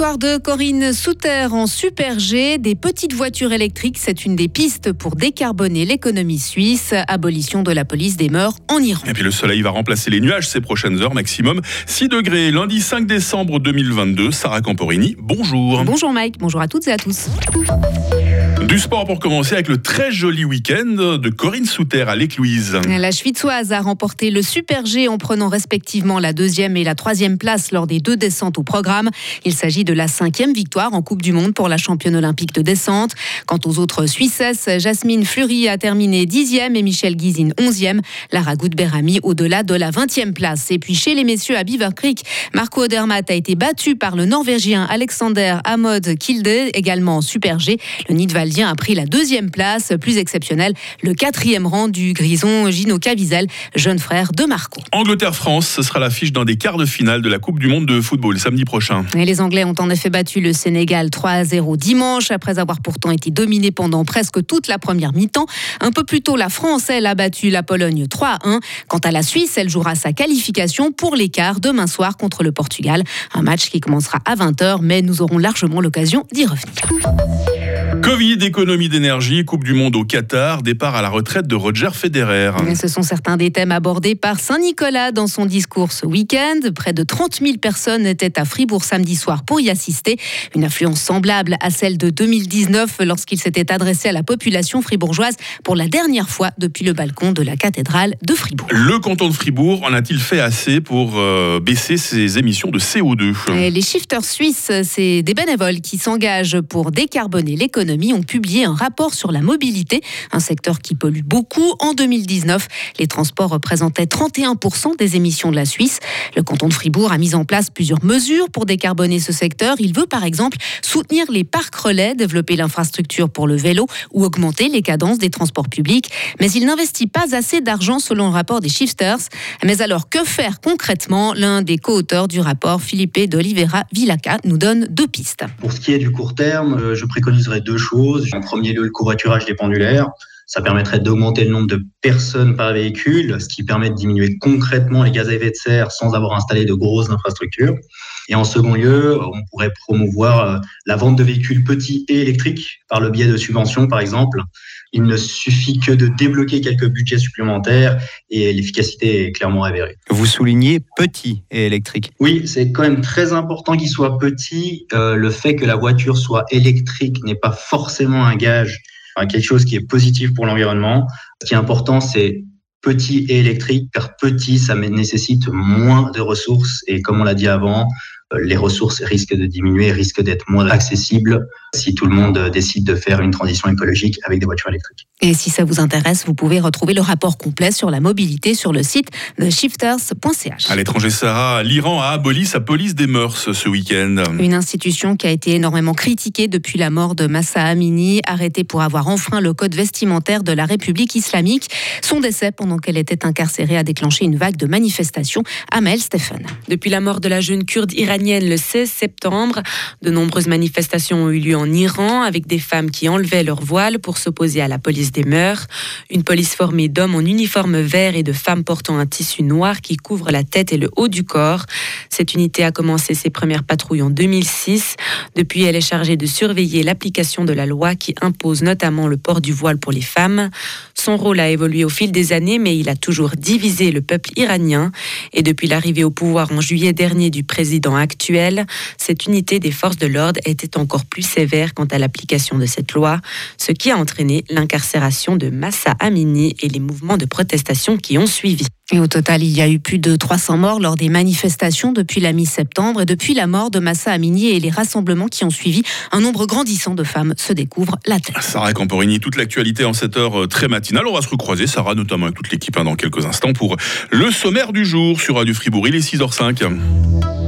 victoire de Corinne Souter en Super G. Des petites voitures électriques, c'est une des pistes pour décarboner l'économie suisse. Abolition de la police des mœurs en Iran. Et puis le soleil va remplacer les nuages ces prochaines heures, maximum 6 degrés. Lundi 5 décembre 2022, Sarah Camporini, bonjour. Bonjour Mike, bonjour à toutes et à tous. Du sport pour commencer avec le très joli week-end de Corinne Souter à l'Écluise. La Schwitzoise a remporté le Super G en prenant respectivement la deuxième et la troisième place lors des deux descentes au programme. Il s'agit de la cinquième victoire en Coupe du Monde pour la championne olympique de descente. Quant aux autres Suissesses, Jasmine Fleury a terminé dixième et Michel Guizine onzième. Lara Goudberami au-delà de la vingtième place. Et puis chez les messieurs à Beaver Creek, Marco Odermatt a été battu par le Norvégien Alexander Amod Kilde, également en Super G. Le A pris la deuxième place, plus exceptionnelle, le quatrième rang du grison Gino Caviezel, jeune frère de Marco. Angleterre-France, ce sera l'affiche d'un des quarts de finale de la Coupe du Monde de football samedi prochain. Et les Anglais ont en effet battu le Sénégal 3 à 0 dimanche, après avoir pourtant été dominés pendant presque toute la première mi-temps. Un peu plus tôt, la France, elle, a battu la Pologne 3 à 1. Quant à la Suisse, elle jouera sa qualification pour l'écart demain soir contre le Portugal. Un match qui commencera à 20h, mais nous aurons largement l'occasion d'y revenir. Covid, économie d'énergie, Coupe du Monde au Qatar, départ à la retraite de Roger Federer. ce sont certains des thèmes abordés par Saint-Nicolas dans son discours ce week-end. Près de 30 000 personnes étaient à Fribourg samedi soir pour y assister. Une affluence semblable à celle de 2019 lorsqu'il s'était adressé à la population fribourgeoise pour la dernière fois depuis le balcon de la cathédrale de Fribourg. Le canton de Fribourg en a-t-il fait assez pour euh, baisser ses émissions de CO2 Les shifters suisses, c'est des bénévoles qui s'engagent pour décarboner l'économie ont publié un rapport sur la mobilité, un secteur qui pollue beaucoup. En 2019, les transports représentaient 31% des émissions de la Suisse. Le canton de Fribourg a mis en place plusieurs mesures pour décarboner ce secteur. Il veut par exemple soutenir les parcs relais, développer l'infrastructure pour le vélo ou augmenter les cadences des transports publics. Mais il n'investit pas assez d'argent selon le rapport des Shifters. Mais alors que faire concrètement? L'un des co-auteurs du rapport, Philippe d'Olivera Villaca, nous donne deux pistes. Pour ce qui est du court terme, euh, je préconiserais deux choses. En premier lieu, le covoiturage des pendulaires. Ça permettrait d'augmenter le nombre de personnes par véhicule, ce qui permet de diminuer concrètement les gaz à effet de serre sans avoir installé de grosses infrastructures. Et en second lieu, on pourrait promouvoir euh, la vente de véhicules petits et électriques par le biais de subventions, par exemple. Il ne suffit que de débloquer quelques budgets supplémentaires et l'efficacité est clairement avérée. Vous soulignez petit et électrique. Oui, c'est quand même très important qu'il soit petit. Euh, le fait que la voiture soit électrique n'est pas forcément un gage, quelque chose qui est positif pour l'environnement. Ce qui est important, c'est petit et électrique, car petit, ça nécessite moins de ressources. Et comme on l'a dit avant, les ressources risquent de diminuer, risquent d'être moins accessibles si tout le monde décide de faire une transition écologique avec des voitures électriques. Et si ça vous intéresse, vous pouvez retrouver le rapport complet sur la mobilité sur le site de shifters.ch. À l'étranger, Sarah, l'Iran a aboli sa police des mœurs ce week-end. Une institution qui a été énormément critiquée depuis la mort de Massa Amini, arrêtée pour avoir enfreint le code vestimentaire de la République islamique. Son décès pendant qu'elle était incarcérée a déclenché une vague de manifestations. Amel Stephen. Depuis la mort de la jeune kurde iranienne le 16 septembre, de nombreuses manifestations ont eu lieu en Iran avec des femmes qui enlevaient leur voile pour s'opposer à la police des mœurs. Une police formée d'hommes en uniforme vert et de femmes portant un tissu noir qui couvre la tête et le haut du corps. Cette unité a commencé ses premières patrouilles en 2006. Depuis, elle est chargée de surveiller l'application de la loi qui impose notamment le port du voile pour les femmes. Son rôle a évolué au fil des années, mais il a toujours divisé le peuple iranien. Et depuis l'arrivée au pouvoir en juillet dernier du président actuel, cette unité des forces de l'ordre était encore plus sévère quant à l'application de cette loi, ce qui a entraîné l'incarcération de Massa Amini et les mouvements de protestation qui ont suivi. Et au total, il y a eu plus de 300 morts lors des manifestations depuis la mi-septembre et depuis la mort de Massa Amini et les rassemblements qui ont suivi, un nombre grandissant de femmes se découvrent la tête. Sarah Camporini, toute l'actualité en cette heure euh, très matinale. On va se recroiser, Sarah, notamment avec toute l'équipe hein, dans quelques instants pour le sommaire du jour sur Radio Fribourg. Il est 6h05.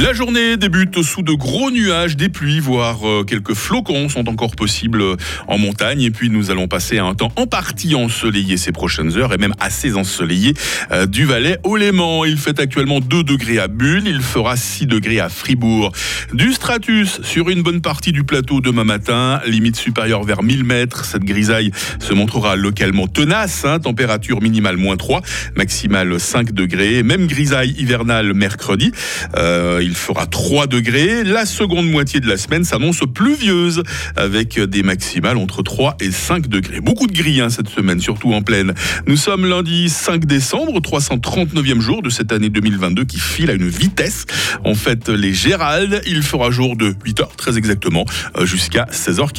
La journée débute sous de gros nuages, des pluies, voire euh, quelques flocons sont encore possibles en montagne. Et puis nous allons passer à un temps en partie ensoleillé ces prochaines heures et même assez ensoleillé euh, du Valais au Léman. Il fait actuellement 2 degrés à Bulle, il fera 6 degrés à Fribourg. Du stratus sur une bonne partie du plateau demain matin, limite supérieure vers 1000 mètres. Cette grisaille se montrera localement tenace, hein. température minimale moins 3, maximale 5 degrés. Même grisaille hivernale mercredi. Euh, il fera 3 degrés. La seconde moitié de la semaine s'annonce pluvieuse avec des maximales entre 3 et 5 degrés. Beaucoup de gris hein, cette semaine, surtout en pleine. Nous sommes lundi 5 décembre, 339e jour de cette année 2022 qui file à une vitesse. En fait, les Géraldes, il fera jour de 8h très exactement euh, jusqu'à 16h40.